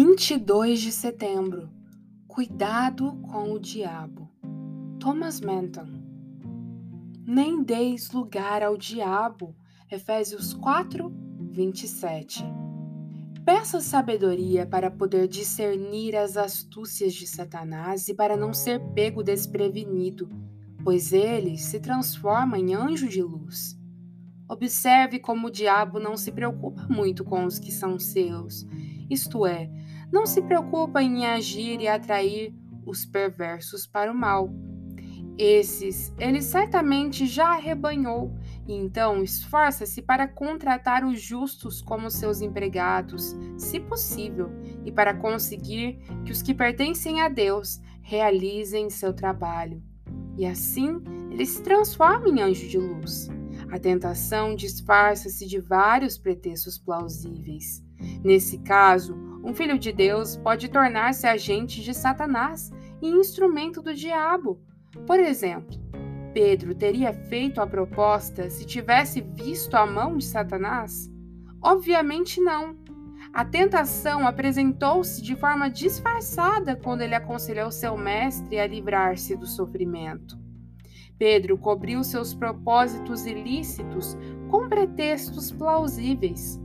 22 de setembro Cuidado com o diabo. Thomas Manton. Nem deis lugar ao diabo. Efésios 4, 27. Peça sabedoria para poder discernir as astúcias de Satanás e para não ser pego desprevenido, pois ele se transforma em anjo de luz. Observe como o diabo não se preocupa muito com os que são seus, isto é, não se preocupa em agir e atrair os perversos para o mal. Esses ele certamente já arrebanhou, e então esforça-se para contratar os justos como seus empregados, se possível, e para conseguir que os que pertencem a Deus realizem seu trabalho. E assim ele se transforma em anjo de luz. A tentação disfarça-se de vários pretextos plausíveis. Nesse caso, um filho de Deus pode tornar-se agente de Satanás e instrumento do diabo. Por exemplo, Pedro teria feito a proposta se tivesse visto a mão de Satanás? Obviamente não. A tentação apresentou-se de forma disfarçada quando ele aconselhou seu mestre a livrar-se do sofrimento. Pedro cobriu seus propósitos ilícitos com pretextos plausíveis.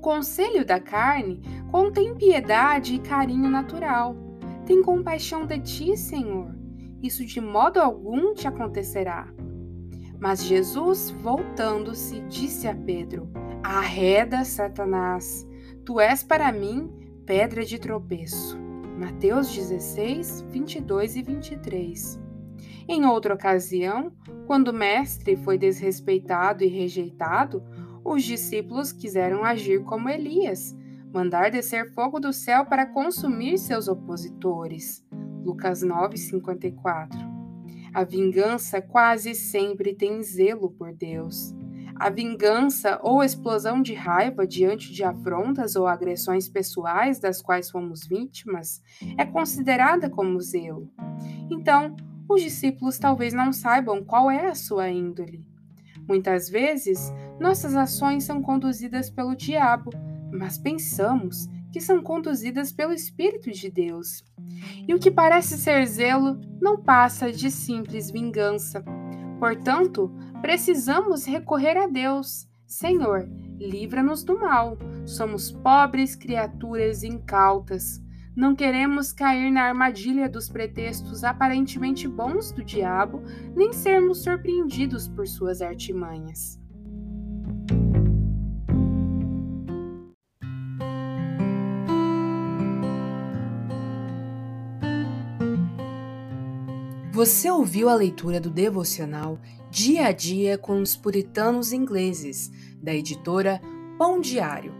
Conselho da carne contém piedade e carinho natural. Tem compaixão de ti, Senhor. Isso de modo algum te acontecerá. Mas Jesus, voltando-se, disse a Pedro: Arreda, Satanás, tu és para mim pedra de tropeço. Mateus 16, 22 e 23. Em outra ocasião, quando o mestre foi desrespeitado e rejeitado, os discípulos quiseram agir como Elias, mandar descer fogo do céu para consumir seus opositores. Lucas 9:54. A vingança quase sempre tem zelo por Deus. A vingança ou explosão de raiva diante de afrontas ou agressões pessoais das quais fomos vítimas é considerada como zelo. Então, os discípulos talvez não saibam qual é a sua índole. Muitas vezes, nossas ações são conduzidas pelo diabo, mas pensamos que são conduzidas pelo Espírito de Deus. E o que parece ser zelo não passa de simples vingança. Portanto, precisamos recorrer a Deus. Senhor, livra-nos do mal. Somos pobres criaturas incautas. Não queremos cair na armadilha dos pretextos aparentemente bons do diabo, nem sermos surpreendidos por suas artimanhas. Você ouviu a leitura do devocional Dia a Dia com os Puritanos Ingleses, da editora Pão Diário